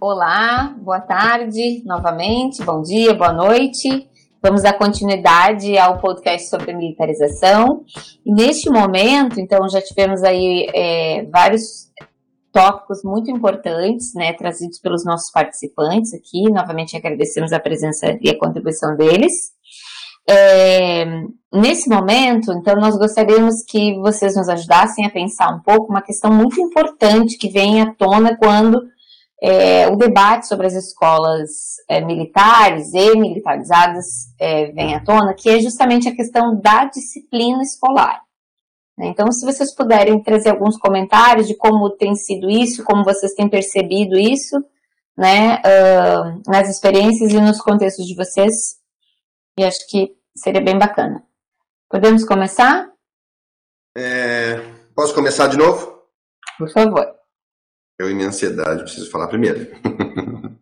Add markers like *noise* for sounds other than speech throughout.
Olá, boa tarde novamente, bom dia, boa noite. Vamos dar continuidade ao podcast sobre militarização. E neste momento, então, já tivemos aí é, vários tópicos muito importantes, né, trazidos pelos nossos participantes aqui. Novamente agradecemos a presença e a contribuição deles. É, nesse momento, então, nós gostaríamos que vocês nos ajudassem a pensar um pouco uma questão muito importante que vem à tona quando é, o debate sobre as escolas é, militares e militarizadas é, vem à tona, que é justamente a questão da disciplina escolar. Né? Então, se vocês puderem trazer alguns comentários de como tem sido isso, como vocês têm percebido isso, né, uh, nas experiências e nos contextos de vocês, e acho que seria bem bacana. Podemos começar? É, posso começar de novo? Por favor. Eu, em minha ansiedade, preciso falar primeiro. *laughs*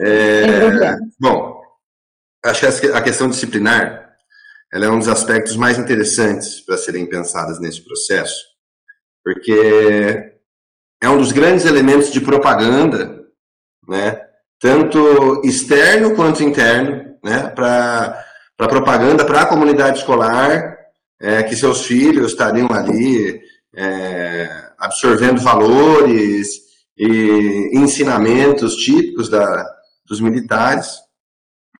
é, bom, acho que a questão disciplinar ela é um dos aspectos mais interessantes para serem pensadas nesse processo, porque é um dos grandes elementos de propaganda, né, tanto externo quanto interno, né, para propaganda para a comunidade escolar, é, que seus filhos estariam ali é, absorvendo valores e ensinamentos típicos da, dos militares.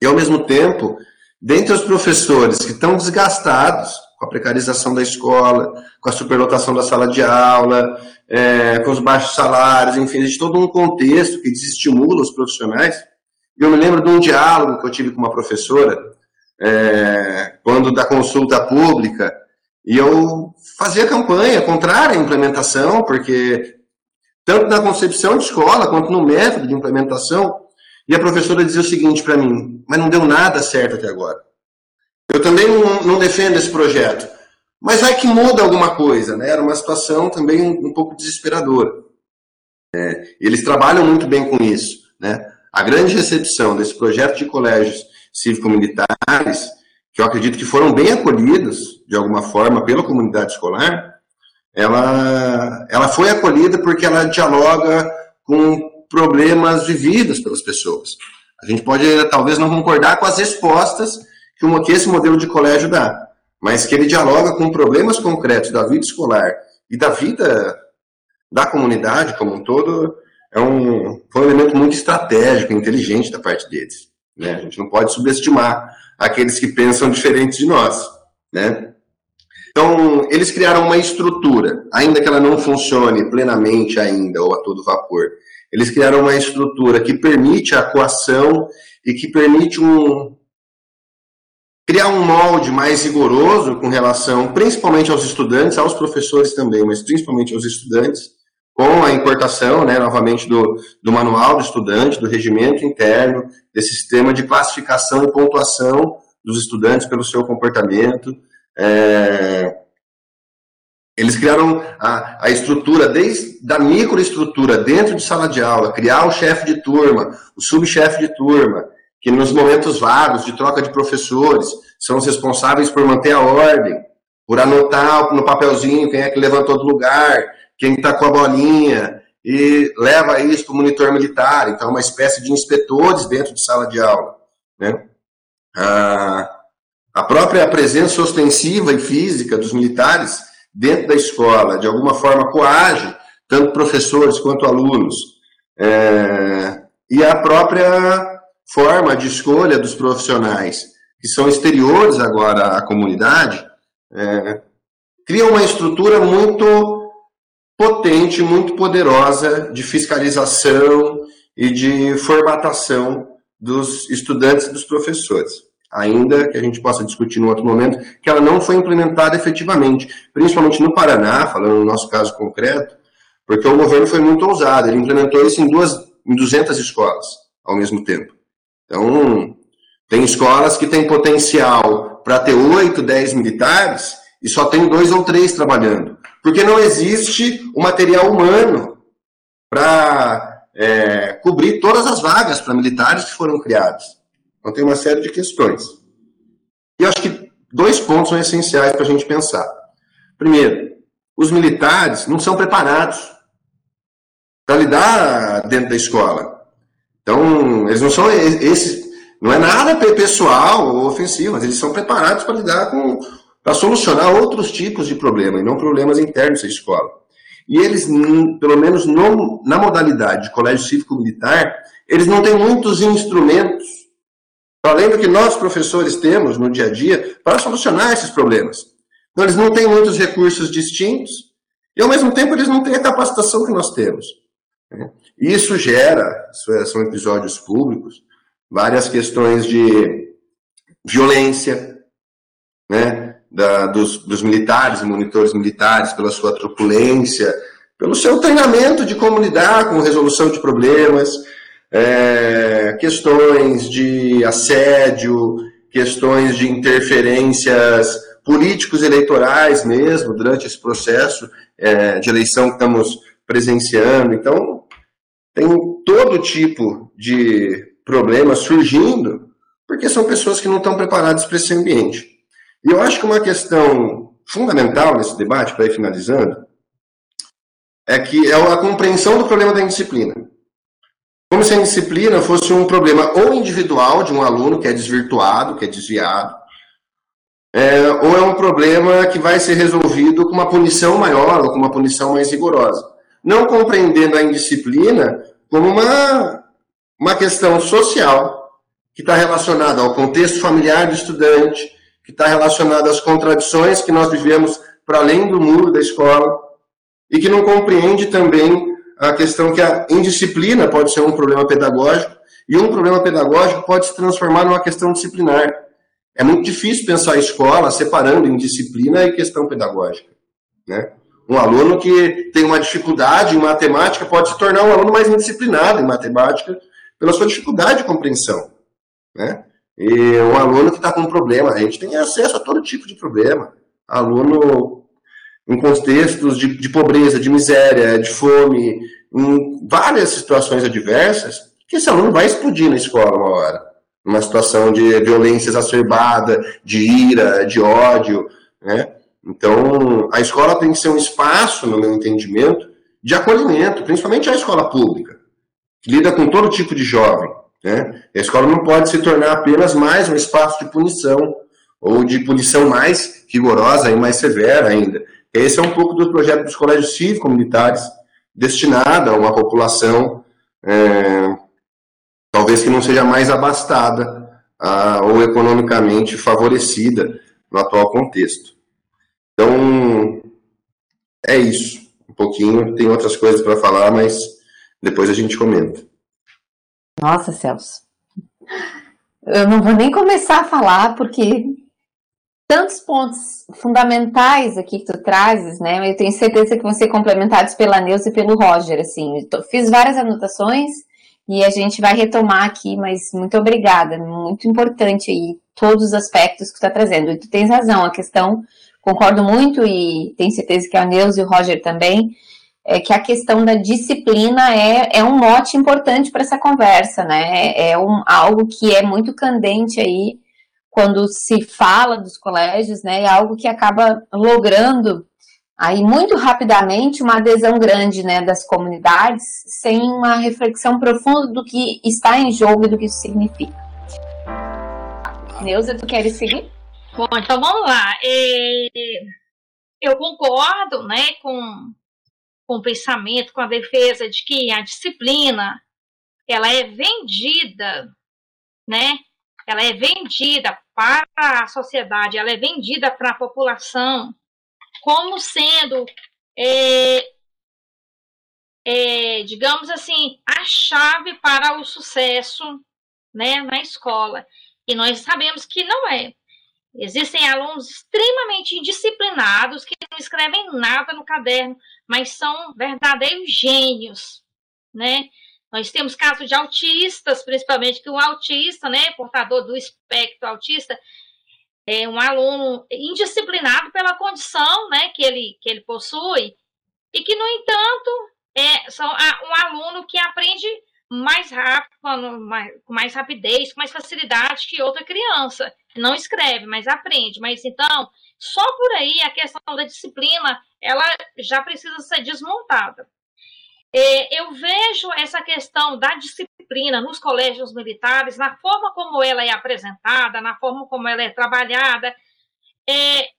E, ao mesmo tempo, dentre os professores que estão desgastados com a precarização da escola, com a superlotação da sala de aula, é, com os baixos salários, enfim, existe todo um contexto que desestimula os profissionais. Eu me lembro de um diálogo que eu tive com uma professora, é, quando da consulta pública, e eu fazia campanha contrária à implementação, porque tanto na concepção de escola quanto no método de implementação, e a professora dizia o seguinte para mim: mas não deu nada certo até agora. Eu também não, não defendo esse projeto, mas vai que muda alguma coisa, né? Era uma situação também um, um pouco desesperadora. É, eles trabalham muito bem com isso, né? A grande recepção desse projeto de colégios cívico-militares que eu acredito que foram bem acolhidos, de alguma forma, pela comunidade escolar, ela, ela foi acolhida porque ela dialoga com problemas vividos pelas pessoas. A gente pode, talvez, não concordar com as respostas que esse modelo de colégio dá, mas que ele dialoga com problemas concretos da vida escolar e da vida da comunidade como um todo, é um, foi um elemento muito estratégico, inteligente da parte deles. Né? A gente não pode subestimar aqueles que pensam diferente de nós, né? Então, eles criaram uma estrutura, ainda que ela não funcione plenamente ainda, ou a todo vapor. Eles criaram uma estrutura que permite a coação e que permite um, criar um molde mais rigoroso com relação, principalmente aos estudantes, aos professores também, mas principalmente aos estudantes, com a importação, né, novamente, do, do manual do estudante, do regimento interno, desse sistema de classificação e pontuação dos estudantes pelo seu comportamento. É, eles criaram a, a estrutura, desde a microestrutura dentro de sala de aula, criar o chefe de turma, o subchefe de turma, que nos momentos vagos de troca de professores são os responsáveis por manter a ordem, por anotar no papelzinho quem é que levantou do lugar, quem está com a bolinha e leva isso para o monitor militar. Então, é uma espécie de inspetores dentro de sala de aula. Né? A, a própria presença ostensiva e física dos militares dentro da escola, de alguma forma, coage tanto professores quanto alunos. É, e a própria forma de escolha dos profissionais, que são exteriores agora à comunidade, é, cria uma estrutura muito potente, muito poderosa de fiscalização e de formatação dos estudantes e dos professores. Ainda que a gente possa discutir no outro momento, que ela não foi implementada efetivamente, principalmente no Paraná, falando no nosso caso concreto, porque o governo foi muito ousado, ele implementou isso em, duas, em 200 escolas ao mesmo tempo. Então, tem escolas que têm potencial para ter 8, 10 militares e só tem dois ou três trabalhando. Porque não existe o material humano para é, cobrir todas as vagas para militares que foram criadas. Então tem uma série de questões. E eu acho que dois pontos são essenciais para a gente pensar. Primeiro, os militares não são preparados para lidar dentro da escola. Então, eles não são esse, não é nada pessoal ou ofensivo, mas eles são preparados para lidar com, para solucionar outros tipos de problemas, e não problemas internos da escola. E eles, pelo menos no, na modalidade de colégio cívico-militar, eles não têm muitos instrumentos, além do que nós professores temos no dia a dia, para solucionar esses problemas. Então, eles não têm muitos recursos distintos, e ao mesmo tempo eles não têm a capacitação que nós temos. Isso gera, é, são episódios públicos, várias questões de violência, né? Da, dos, dos militares e monitores militares, pela sua truculência, pelo seu treinamento de como lidar com resolução de problemas, é, questões de assédio, questões de interferências políticos eleitorais mesmo, durante esse processo é, de eleição que estamos presenciando. Então, tem todo tipo de problemas surgindo, porque são pessoas que não estão preparadas para esse ambiente. E eu acho que uma questão fundamental nesse debate, para ir finalizando, é que é a compreensão do problema da indisciplina. Como se a indisciplina fosse um problema ou individual de um aluno que é desvirtuado, que é desviado, é, ou é um problema que vai ser resolvido com uma punição maior ou com uma punição mais rigorosa. Não compreendendo a indisciplina como uma, uma questão social que está relacionada ao contexto familiar do estudante, que está relacionada às contradições que nós vivemos para além do muro da escola, e que não compreende também a questão que a indisciplina pode ser um problema pedagógico, e um problema pedagógico pode se transformar numa questão disciplinar. É muito difícil pensar a escola separando em disciplina e questão pedagógica. Né? Um aluno que tem uma dificuldade em matemática pode se tornar um aluno mais indisciplinado em matemática pela sua dificuldade de compreensão. Né? E um aluno que está com um problema, a gente tem acesso a todo tipo de problema. Aluno em contextos de, de pobreza, de miséria, de fome, em várias situações adversas, que esse aluno vai explodir na escola uma hora uma situação de violência exacerbada, de ira, de ódio, né? Então, a escola tem que ser um espaço, no meu entendimento, de acolhimento, principalmente a escola pública, que lida com todo tipo de jovem. Né? A escola não pode se tornar apenas mais um espaço de punição, ou de punição mais rigorosa e mais severa ainda. Esse é um pouco do projeto dos colégios cívico-militares, destinado a uma população é, talvez que não seja mais abastada ah, ou economicamente favorecida no atual contexto. Então, é isso. Um pouquinho, tem outras coisas para falar, mas depois a gente comenta. Nossa, Celso. Eu não vou nem começar a falar, porque tantos pontos fundamentais aqui que tu trazes, né? Eu tenho certeza que vão ser complementados pela Neuza e pelo Roger, assim. Fiz várias anotações e a gente vai retomar aqui, mas muito obrigada, muito importante aí todos os aspectos que tu está trazendo. E tu tens razão, a questão, concordo muito e tenho certeza que a Neuza e o Roger também, é que a questão da disciplina é, é um mote importante para essa conversa, né? É, é um, algo que é muito candente aí quando se fala dos colégios, né? É algo que acaba logrando aí muito rapidamente uma adesão grande né, das comunidades, sem uma reflexão profunda do que está em jogo e do que isso significa. Neuza, tu queres seguir? Bom, então vamos lá. É, eu concordo né, com, com o pensamento, com a defesa de que a disciplina ela é vendida, né? Ela é vendida para a sociedade, ela é vendida para a população como sendo, é, é, digamos assim, a chave para o sucesso né, na escola. E nós sabemos que não é. Existem alunos extremamente indisciplinados que não escrevem nada no caderno, mas são verdadeiros gênios, né? Nós temos casos de autistas, principalmente que o autista, né, portador do espectro autista, é, um aluno indisciplinado pela condição né, que, ele, que ele possui, e que, no entanto, é são um aluno que aprende mais rápido, com mais rapidez, com mais facilidade que outra criança. Não escreve, mas aprende. Mas então, só por aí a questão da disciplina, ela já precisa ser desmontada. é, eu vejo essa questão da disciplina nos colégios militares, na forma como ela é apresentada, na forma como ela é trabalhada, é,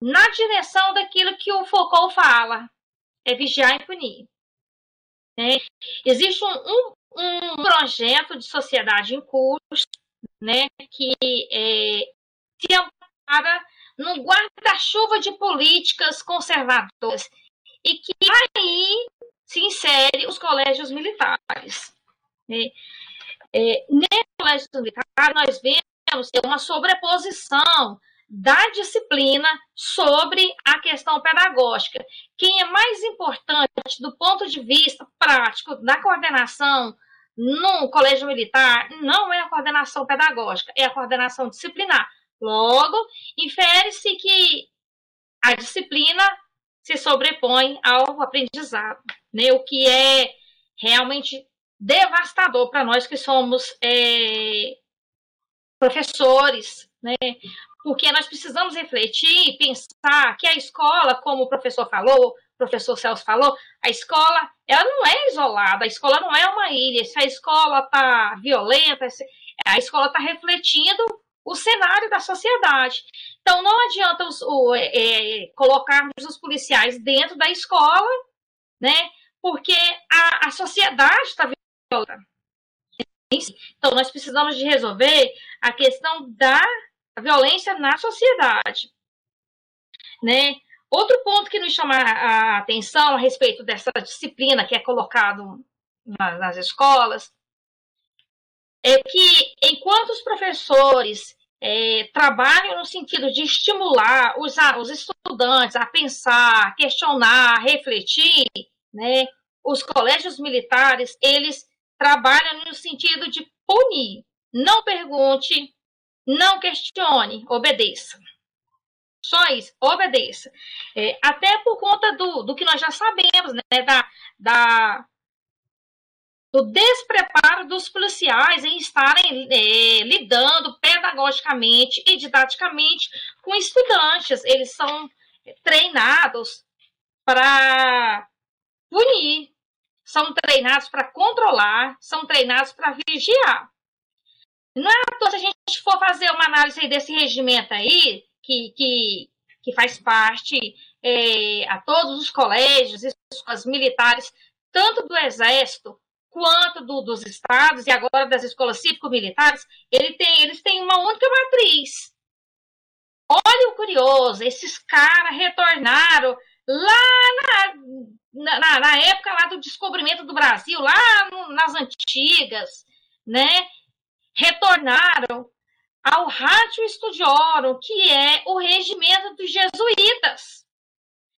na direção daquilo que o Foucault fala, é vigiar e punir. Né? Existe um, um, projeto de sociedade em curso né, que é, se ampara no guarda-chuva de políticas conservadoras e que aí se insere os colégios militares. Né? É, nesse colégio militar, nós vemos uma sobreposição da disciplina sobre a questão pedagógica. Quem é mais importante do ponto de vista prático da coordenação no colégio militar não é a coordenação pedagógica, é a coordenação disciplinar. Logo, infere-se que a disciplina se sobrepõe ao aprendizado, né? o que é realmente devastador para nós que somos é, professores, né? porque nós precisamos refletir e pensar que a escola, como o professor falou, professor Celso falou, a escola ela não é isolada, a escola não é uma ilha. Se a escola está violenta, a escola está refletindo o cenário da sociedade. Então, não adianta os, o, é, é, colocarmos os policiais dentro da escola, né? Porque a, a sociedade está violenta. Então, nós precisamos de resolver a questão da violência na sociedade, né? Outro ponto que nos chama a atenção a respeito dessa disciplina que é colocado nas escolas é que enquanto os professores é, trabalham no sentido de estimular os, os estudantes a pensar, questionar, refletir, né, os colégios militares eles trabalham no sentido de punir. Não pergunte, não questione, obedeça. Só isso, obedeça. É, até por conta do, do que nós já sabemos, né, da, da, do despreparo dos policiais em estarem é, lidando pedagogicamente e didaticamente com estudantes. Eles são treinados para punir, são treinados para controlar, são treinados para vigiar. Não é à toa se a gente for fazer uma análise desse regimento aí, que, que, que faz parte é, a todos os colégios, escolas militares, tanto do Exército quanto do, dos estados e agora das escolas cívico-militares, ele tem, eles têm uma única matriz. Olha o curioso, esses caras retornaram lá na, na, na, época lá do descobrimento do Brasil, lá no, nas antigas, né? Retornaram ao Ratio Studiorum, que é o regimento dos jesuítas.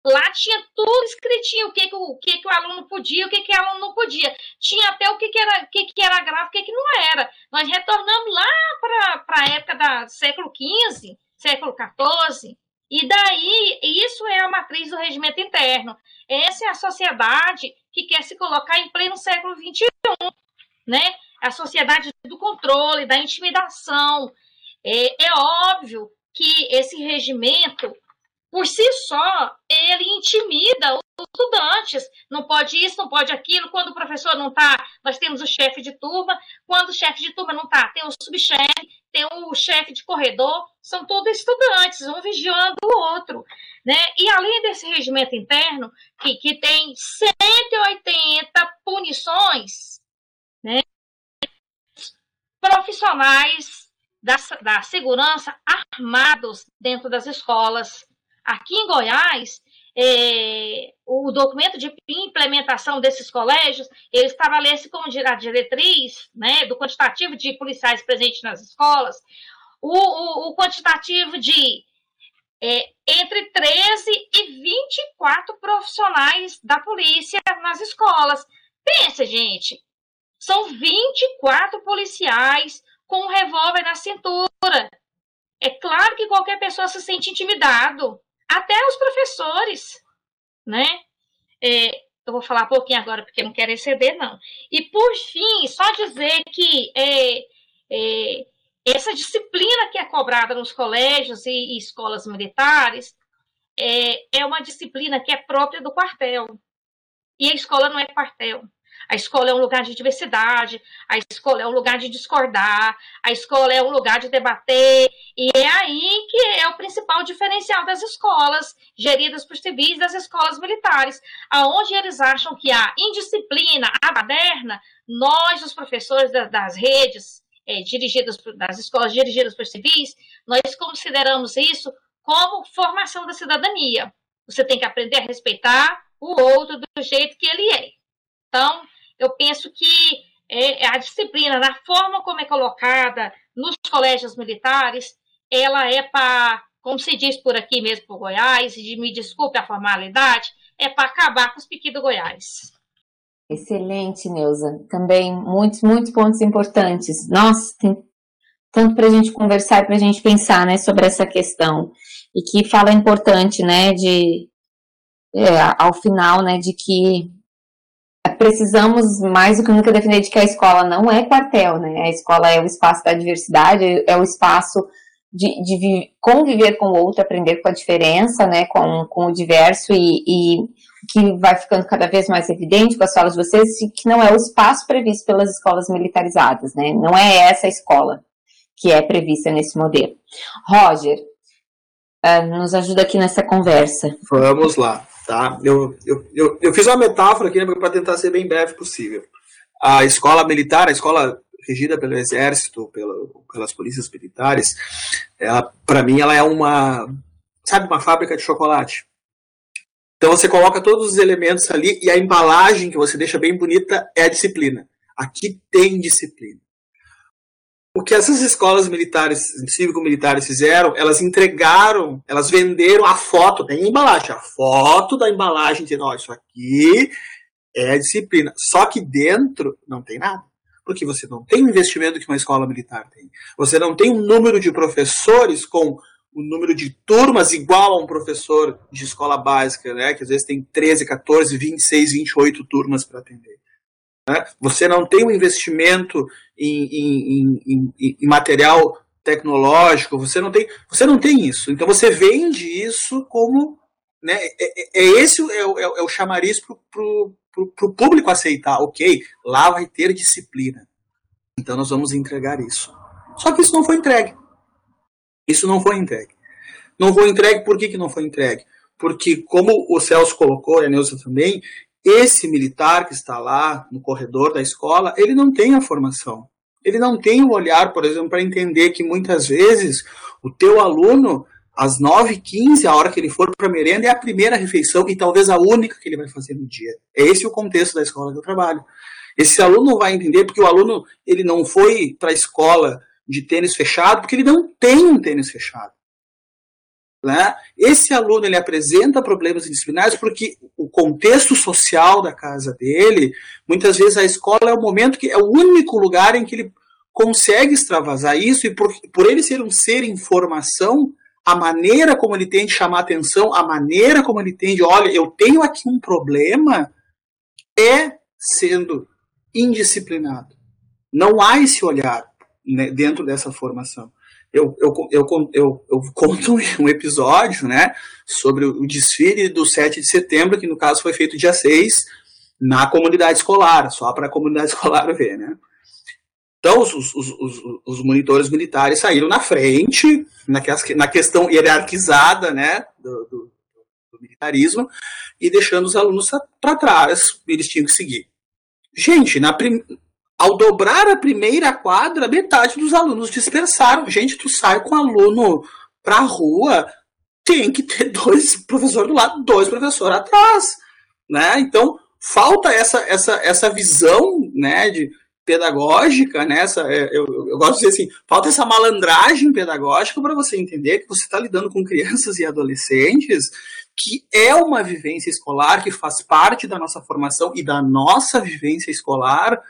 Lá tinha tudo escritinho, o que, que, o, que, que o aluno podia, o que, que o aluno não podia. Tinha até o que, que, era, que, que era grave, o que, que não era. Nós retornamos lá para a época do século XV, século XIV, e daí, isso é a matriz do regimento interno. Essa é a sociedade que quer se colocar em pleno século XXI, né? A sociedade do controle, da intimidação. É, é óbvio que esse regimento por si só, ele intimida os estudantes. Não pode isso, não pode aquilo. Quando o professor não está, nós temos o chefe de turma. Quando o chefe de turma não está, tem o subchefe, tem o chefe de corredor. São todos estudantes, um vigiando o outro. Né? E além desse regimento interno, que, que tem 180 punições, né? profissionais da, da segurança armados dentro das escolas Aqui em Goiás, é, o documento de implementação desses colégios, ele estabelece como diretriz né, do quantitativo de policiais presentes nas escolas, o, o, o quantitativo de é, entre 13 e 24 profissionais da polícia nas escolas. Pensa, gente, são 24 policiais com um revólver na cintura. É claro que qualquer pessoa se sente intimidado até os professores, né? É, eu vou falar um pouquinho agora porque não quero exceder, não. E por fim, só dizer que é, é, essa disciplina que é cobrada nos colégios e, e escolas militares é, é uma disciplina que é própria do quartel. E a escola não é quartel. A escola é um lugar de diversidade, a escola é um lugar de discordar, a escola é um lugar de debater, e é aí que é o principal diferencial das escolas geridas por civis das escolas militares, aonde eles acham que a indisciplina, a baderna, nós, os professores das redes é, dirigidas das escolas dirigidas por civis, nós consideramos isso como formação da cidadania. Você tem que aprender a respeitar o outro do jeito que ele é. Então, eu penso que é, a disciplina, na forma como é colocada nos colégios militares, ela é para, como se diz por aqui mesmo por Goiás, e me desculpe a formalidade, é para acabar com os piquis do Goiás. Excelente, Neuza. Também muitos, muitos pontos importantes. Nossa, tem tanto para a gente conversar e para a gente pensar, né, sobre essa questão. E que fala importante, né, de, é, ao final, né, de que precisamos mais do que nunca defender de que a escola não é quartel, né? A escola é o espaço da diversidade, é o espaço de, de conviver com o outro, aprender com a diferença, né? Com, com o diverso e, e que vai ficando cada vez mais evidente com as falas de vocês, que não é o espaço previsto pelas escolas militarizadas, né? Não é essa escola que é prevista nesse modelo. Roger, uh, nos ajuda aqui nessa conversa. Vamos lá. Tá? Eu, eu, eu, eu fiz uma metáfora aqui né, para tentar ser bem breve possível. A escola militar, a escola regida pelo exército, pelo, pelas polícias militares, para mim ela é uma, sabe, uma fábrica de chocolate. Então você coloca todos os elementos ali e a embalagem que você deixa bem bonita é a disciplina. Aqui tem disciplina. O que essas escolas militares, cívico-militares fizeram, elas entregaram, elas venderam a foto, tem embalagem, a foto da embalagem, dizendo, ó, isso aqui é disciplina. Só que dentro não tem nada. Porque você não tem o investimento que uma escola militar tem. Você não tem um número de professores com o número de turmas igual a um professor de escola básica, né? Que às vezes tem 13, 14, 26, 28 turmas para atender. Né? Você não tem um investimento em, em, em, em, material tecnológico, você não tem, você não tem isso. Então você vende isso como. Né, é, é, é esse é o, é o chamariz para o público aceitar. Ok, lá vai ter disciplina. Então nós vamos entregar isso. Só que isso não foi entregue. Isso não foi entregue. Não foi entregue, por que, que não foi entregue? Porque, como o Celso colocou, e a Neuza também, esse militar que está lá no corredor da escola, ele não tem a formação. Ele não tem o olhar, por exemplo, para entender que muitas vezes o teu aluno, às 9h15, a hora que ele for para a merenda, é a primeira refeição e talvez a única que ele vai fazer no dia. É esse o contexto da escola que eu trabalho. Esse aluno não vai entender porque o aluno ele não foi para a escola de tênis fechado, porque ele não tem um tênis fechado. Né? Esse aluno ele apresenta problemas disciplinares porque o contexto social da casa dele, muitas vezes a escola é o momento que é o único lugar em que ele consegue extravasar isso e por, por ele ser um ser em formação, a maneira como ele tem de chamar atenção, a maneira como ele tem de, olha, eu tenho aqui um problema, é sendo indisciplinado. Não há esse olhar né, dentro dessa formação eu, eu, eu, eu, eu conto *laughs* um episódio né, sobre o desfile do 7 de setembro, que no caso foi feito dia 6, na comunidade escolar, só para a comunidade *laughs* escolar ver. Né? Então, os, os, os, os, monitores militares saíram na frente, na, na questão hierarquizada né, do, do, do militarismo, e deixando os alunos para trás, eles tinham que seguir. Gente, na, prim, ao dobrar a primeira quadra, metade dos alunos dispersaram. Gente, tu sai com aluno pra rua, tem que ter *laughs* dois professores do lado, dois professores atrás, né? Então, falta essa, essa, essa visão, né, de pedagógica, né? Essa, é, eu, eu gosto de dizer assim, falta essa malandragem pedagógica para você entender que você está lidando com crianças e adolescentes que é uma vivência escolar que faz parte da nossa formação e da nossa vivência escolar,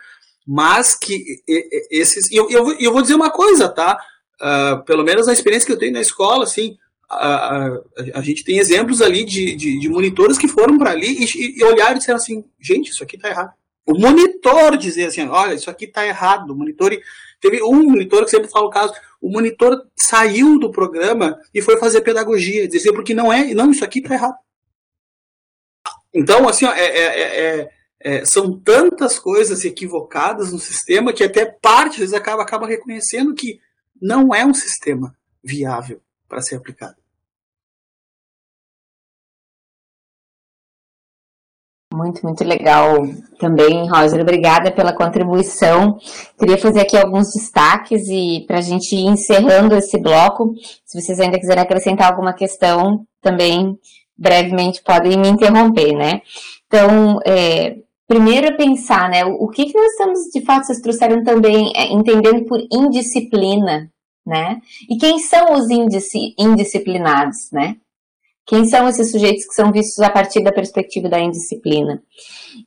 mas que esses. E eu, eu, eu, vou dizer uma coisa, tá? Uh, pelo menos na experiência que eu tenho na escola, assim, a, a, a gente tem exemplos ali de, de, de monitores que foram para ali e, e olharam e disseram assim: gente, isso aqui tá errado. O monitor dizer assim: olha, isso aqui tá errado. O monitor. Teve um monitor que sempre fala o caso: o monitor saiu do programa e foi fazer pedagogia, dizer porque não é, não, isso aqui tá errado Então, assim, ó, é, é, é, são tantas coisas equivocadas no sistema que até parte, vezes, acaba, acaba reconhecendo que não é um sistema viável para ser aplicado. Muito, muito legal também, Roger. Obrigada pela contribuição. Queria fazer aqui alguns destaques e para a gente ir encerrando esse bloco, se vocês ainda quiserem acrescentar alguma questão, também brevemente podem me interromper, né? Então, é, primeiro é pensar, né, o, que, que nós estamos, de fato, vocês trouxeram também, é, entendendo por indisciplina, né? E quem são os indisciplinados, né? Quem são esses sujeitos que são vistos a partir da perspectiva da indisciplina?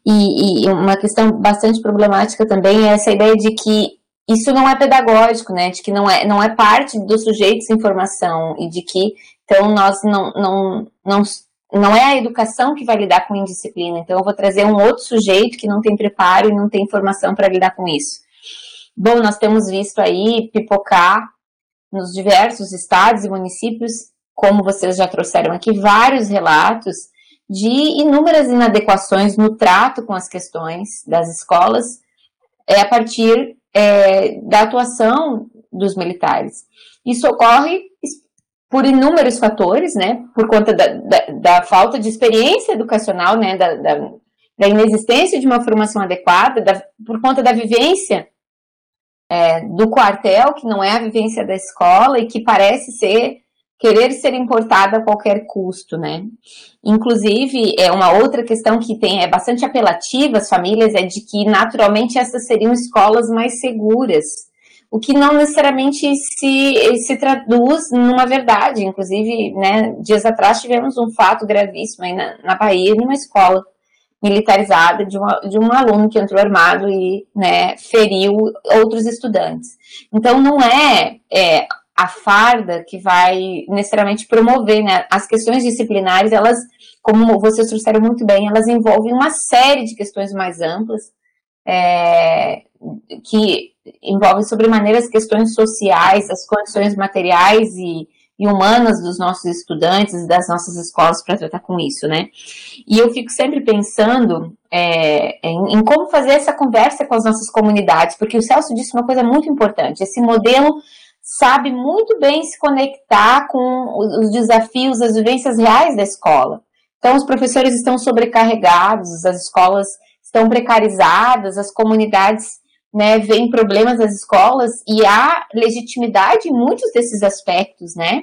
E, e, uma questão bastante problemática também é essa ideia de que isso não é pedagógico, né? De que não é, não é parte dos sujeitos em formação e de que, então, nós não, não, não, não é a educação que vai lidar com indisciplina. Então, eu vou trazer um outro sujeito que não tem preparo e não tem formação para lidar com isso. Bom, nós temos visto aí pipocar nos diversos estados e municípios como vocês já trouxeram aqui, vários relatos de inúmeras inadequações no trato com as questões das escolas é, a partir é, da atuação dos militares. Isso ocorre por inúmeros fatores, né, por conta da, da, da falta de experiência educacional, né, da, da, da, inexistência de uma formação adequada, da, por conta da vivência é, do quartel, que não é a vivência da escola e que parece ser querer ser importada a qualquer custo, né? Inclusive, é uma outra questão que tem é bastante apelativa às famílias é de que naturalmente essas seriam escolas mais seguras, o que não necessariamente se, se traduz numa verdade. Inclusive, né, dias atrás tivemos um fato gravíssimo aí na, na Bahia, numa escola militarizada de, uma, de um aluno que entrou armado e né, feriu outros estudantes. Então, não é, é a farda que vai necessariamente promover, né? As questões disciplinares, elas, como vocês trouxeram muito bem, elas envolvem uma série de questões mais amplas, é, que envolvem sobremaneira as questões sociais, as condições materiais e, e humanas dos nossos estudantes, das nossas escolas para tratar com isso, né? E eu fico sempre pensando é, em, em, como fazer essa conversa com as nossas comunidades, porque o Celso disse uma coisa muito importante, esse modelo sabe muito bem se conectar com os desafios, as vivências reais da escola. Então, os professores estão sobrecarregados, as escolas estão precarizadas, as comunidades né, veem problemas das escolas e há legitimidade em muitos desses aspectos, né?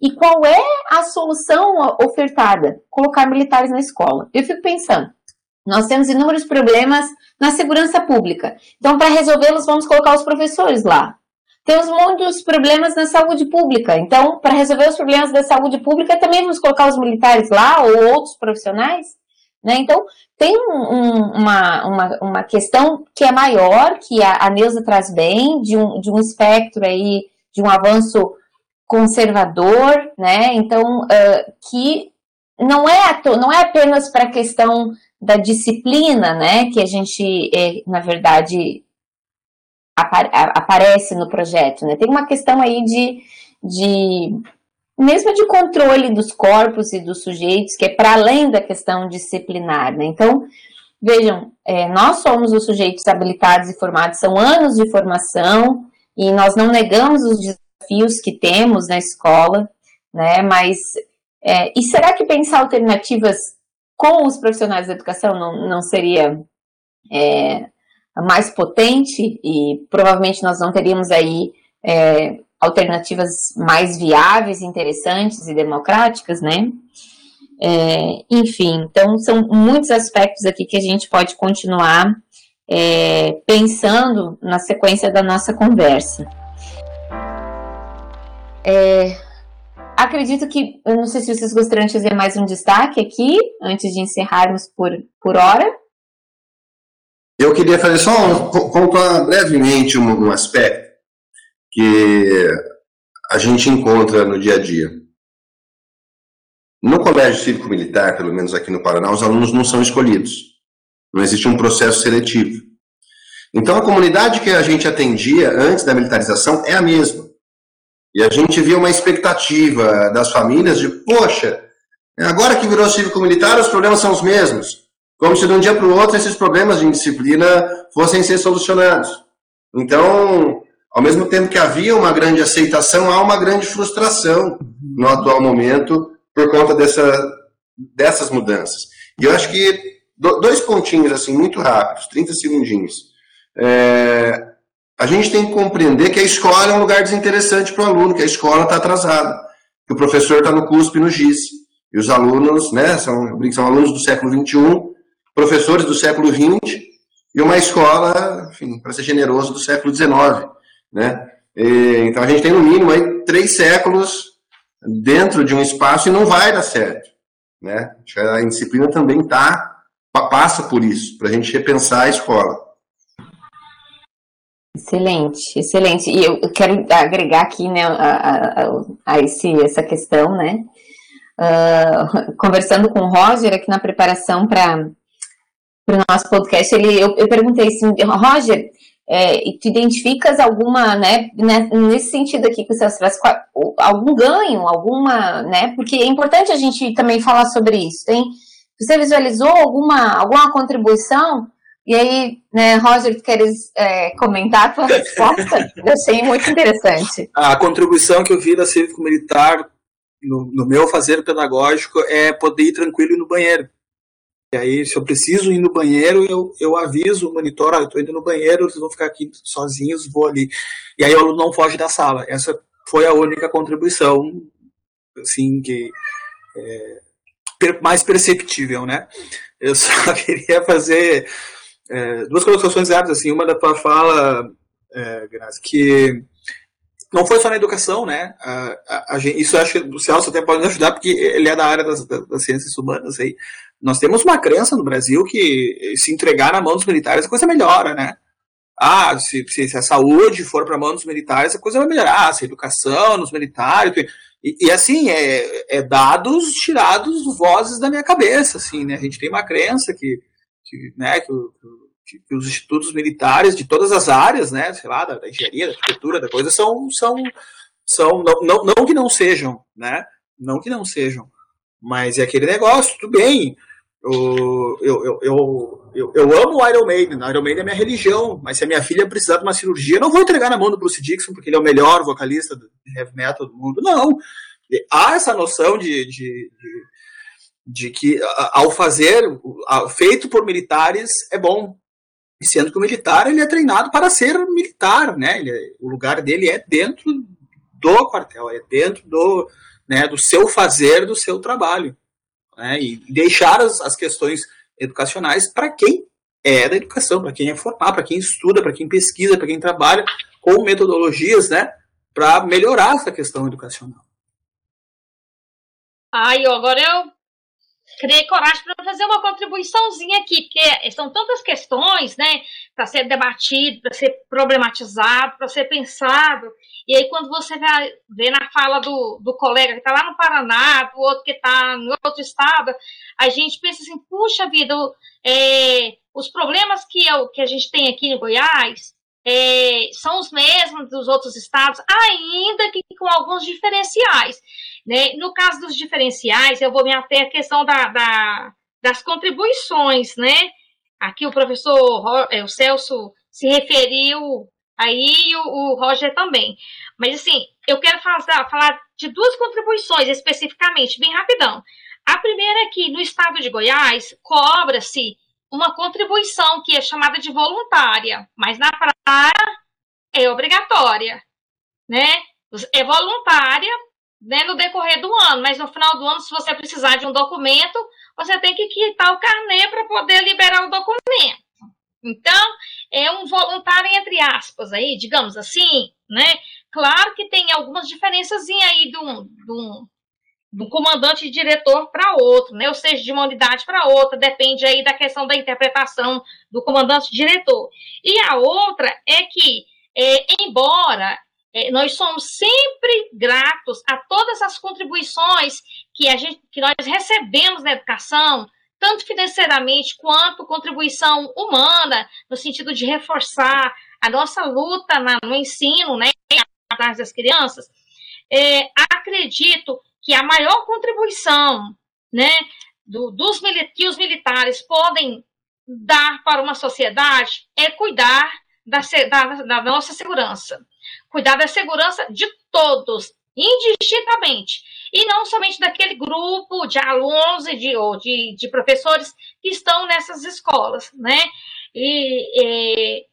E qual é a solução ofertada? Colocar militares na escola. Eu fico pensando, nós temos inúmeros problemas na segurança pública. Então, para resolvê-los, vamos colocar os professores lá. Temos muitos problemas na saúde pública. Então, para resolver os problemas da saúde pública, também vamos colocar os militares lá ou outros profissionais. Né? Então, tem um, uma, uma, uma questão que é maior, que a, a Neuza traz bem, de um, de um espectro aí, de um avanço conservador, né? Então, uh, que não é, não é apenas para a questão da disciplina, né? Que a gente, é, na verdade, aparece no projeto, né? Tem uma questão aí de, de mesmo de controle dos corpos e dos sujeitos, que é para além da questão disciplinar, né? Então, vejam, é, nós somos os sujeitos habilitados e formados, são anos de formação, e nós não negamos os desafios que temos na escola, né? Mas, é, e será que pensar alternativas com os profissionais da educação não, não seria é, mais potente e provavelmente nós não teríamos aí é, alternativas mais viáveis, interessantes e democráticas, né? É, enfim, então são muitos aspectos aqui que a gente pode continuar é, pensando na sequência da nossa conversa. É, acredito que, eu não sei se vocês gostariam de fazer mais um destaque aqui, antes de encerrarmos por, por hora. Eu queria fazer só um, brevemente um, um aspecto que a gente encontra no dia a dia. No colégio cívico-militar, pelo menos aqui no Paraná, os alunos não são escolhidos. Não existe um processo seletivo. Então, a comunidade que a gente atendia antes da militarização é a mesma. E a gente via uma expectativa das famílias de, poxa, Agora que virou cívico-militar, os problemas são os mesmos. Como se de um dia para o outro esses problemas de indisciplina fossem ser solucionados. Então, ao mesmo tempo que havia uma grande aceitação, há uma grande frustração no atual momento por conta dessa, dessas mudanças. E eu acho que dois pontinhos assim muito rápidos, 30 segundinhos. É, a gente tem que compreender que a escola é um lugar desinteressante para o aluno, que a escola está atrasada, que o professor está no CUSP e no GIS, e os alunos, né, são, são alunos do século XXI, professores do século XX, e uma escola, enfim, para ser generoso, do século XIX, né? E, então a gente tem no mínimo aí três séculos dentro de um espaço e não vai dar certo, né? A disciplina também tá passa por isso, para a gente repensar a escola. Excelente, excelente. E eu quero agregar aqui né, a, a, a esse, essa questão, né? Uh, *laughs* conversando com o Roger aqui na preparação para o nosso podcast, ele, eu, eu perguntei assim, Roger, é, tu identificas alguma, né, né, nesse sentido aqui que o Celso traz, algum ganho, alguma, né, porque é importante a gente também falar sobre isso, tem, você visualizou alguma, alguma contribuição e aí, né, Roger, tu queres é, comentar a tua resposta? *laughs* eu achei muito interessante. A contribuição que eu vi da cívico-militar no, no, meu fazer pedagógico é poder ir tranquilo no banheiro. E aí, se eu preciso ir no banheiro, eu, eu aviso o monitor, ah, eu estou indo no banheiro, vocês vão ficar aqui sozinhos, vou ali. E aí o aluno não foge da sala. Essa foi a única contribuição, assim, que é, mais perceptível, né? Eu *laughs* só queria fazer é, duas colocações rápidas, assim, uma da tua fala, é, que não foi só na educação, né? A, a, a, isso acho que o Celso até pode nos ajudar, porque ele é da área das, das, ciências humanas aí. Nós temos uma crença no Brasil que se entregar na mão dos militares a coisa melhora, né? Ah, se, se, a saúde for para a mão dos militares, a coisa vai melhorar. Se a educação nos militares. E, e assim, é, é dados tirados vozes da minha cabeça, assim, né? A gente tem uma crença que que, né, que, que, que, os institutos militares de todas as áreas, né, sei lá, da, da engenharia, da arquitetura, da coisa, são, são, são não, não, não que não sejam, né, não que não sejam, mas é aquele negócio, tudo bem, eu, eu, eu, eu, amo o Iron Maiden, o Iron Maiden é minha religião, mas se a minha filha precisar de uma cirurgia, eu não vou entregar na mão do Bruce Dixon, porque ele é o melhor vocalista de heavy metal do mundo, não. Há essa noção de, de, de que ao fazer feito por militares é bom. Sendo que o militar ele é treinado para ser militar né? É, o lugar dele é dentro do quartel é dentro do né do seu fazer do seu trabalho né, e deixar as, as questões educacionais para quem é da educação para quem é formado para quem estuda para quem pesquisa para quem trabalha com metodologias né para melhorar essa questão educacional. Ai, agora eu criei coragem para fazer uma contribuiçãozinha aqui, porque são tantas questões, né, para ser debatido, para ser problematizado, para ser pensado. E aí, quando você vai ver na fala do, do colega que está lá no Paraná, do outro que está em outro estado, a gente pensa assim: puxa vida, é, os problemas que, eu, que a gente tem aqui em Goiás é, são os mesmos dos outros estados, ainda que com alguns diferenciais. Né? No caso dos diferenciais, eu vou me ater à questão da, da, das contribuições, né? Aqui o professor é, o Celso se referiu aí e o, o Roger também. Mas assim, eu quero falar, falar de duas contribuições especificamente, bem rapidão. A primeira é que no estado de Goiás cobra-se uma contribuição que é chamada de voluntária, mas na prática é obrigatória, né? É voluntária, né, no decorrer do ano, mas no final do ano, se você precisar de um documento, você tem que quitar o carnê para poder liberar o documento. Então, é um voluntário entre aspas aí, digamos assim, né? Claro que tem algumas diferenças aí do, do, do comandante diretor para outro, né? Ou seja, de uma unidade para outra, depende aí da questão da interpretação do comandante diretor. E a outra é que, é, embora é, nós somos sempre gratos a todas as contribuições que, a gente, que nós recebemos na educação, tanto financeiramente quanto contribuição humana, no sentido de reforçar a nossa luta na, no ensino, né, atrás das crianças. É, acredito que a maior contribuição né, do, dos que os militares podem dar para uma sociedade é cuidar da, da, da nossa segurança. Cuidar da segurança de todos, indistintamente. E não somente daquele grupo de alunos e de, ou de, de professores que estão nessas escolas, né? E, e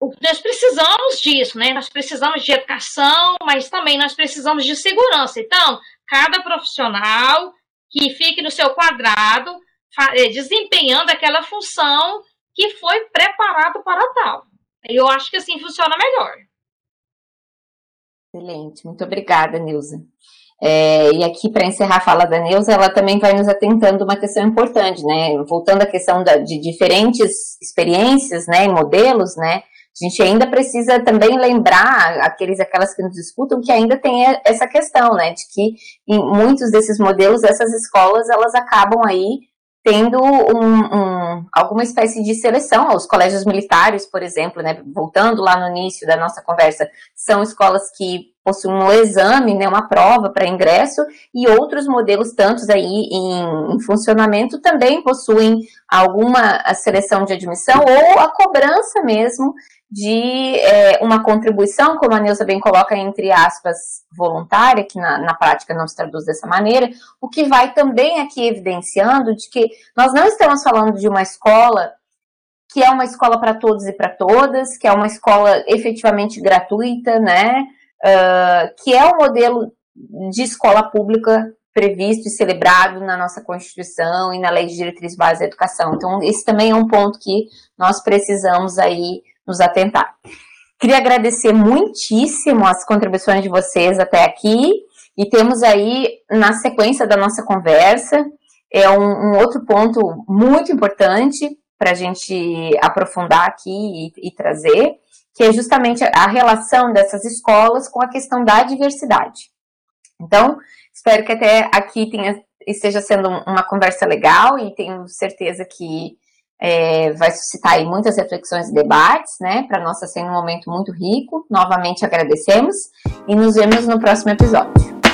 nós precisamos disso, né? Nós precisamos de educação, mas também nós precisamos de segurança. Então, cada profissional que fique no seu quadrado, eh, desempenhando aquela função que foi preparado para tal. Eu acho que assim funciona melhor. Excelente, muito obrigada, Nilza. É, e aqui, para encerrar a fala da Neuza, ela também vai nos atentando uma questão importante, né? Voltando à questão da, de diferentes experiências, né, e modelos, né? A gente ainda precisa também lembrar aqueles, aquelas que nos escutam que ainda tem essa questão, né, de que em muitos desses modelos, essas escolas, elas acabam aí tendo um, um, alguma espécie de seleção. Os colégios militares, por exemplo, né, voltando lá no início da nossa conversa, são escolas que possuem um exame, né, uma prova para ingresso, e outros modelos, tantos aí em, em, funcionamento, também possuem alguma seleção de admissão ou a cobrança mesmo de é, uma contribuição, como a Neuza bem coloca, entre aspas, voluntária, que na, na prática não se traduz dessa maneira, o que vai também aqui evidenciando de que nós não estamos falando de uma escola que é uma escola para todos e para todas, que é uma escola efetivamente gratuita, né? Uh, que é o modelo de escola pública previsto e celebrado na nossa Constituição e na Lei de Diretriz Base da Educação. Então, esse também é um ponto que nós precisamos aí nos atentar. Queria agradecer muitíssimo as contribuições de vocês até aqui e temos aí, na sequência da nossa conversa, é um, um outro ponto muito importante para a gente aprofundar aqui e, e trazer, que é justamente a relação dessas escolas com a questão da diversidade. Então, espero que até aqui tenha, esteja sendo uma conversa legal e tenho certeza que é, vai suscitar aí muitas reflexões e debates, né? Para nós está sendo um momento muito rico. Novamente agradecemos e nos vemos no próximo episódio.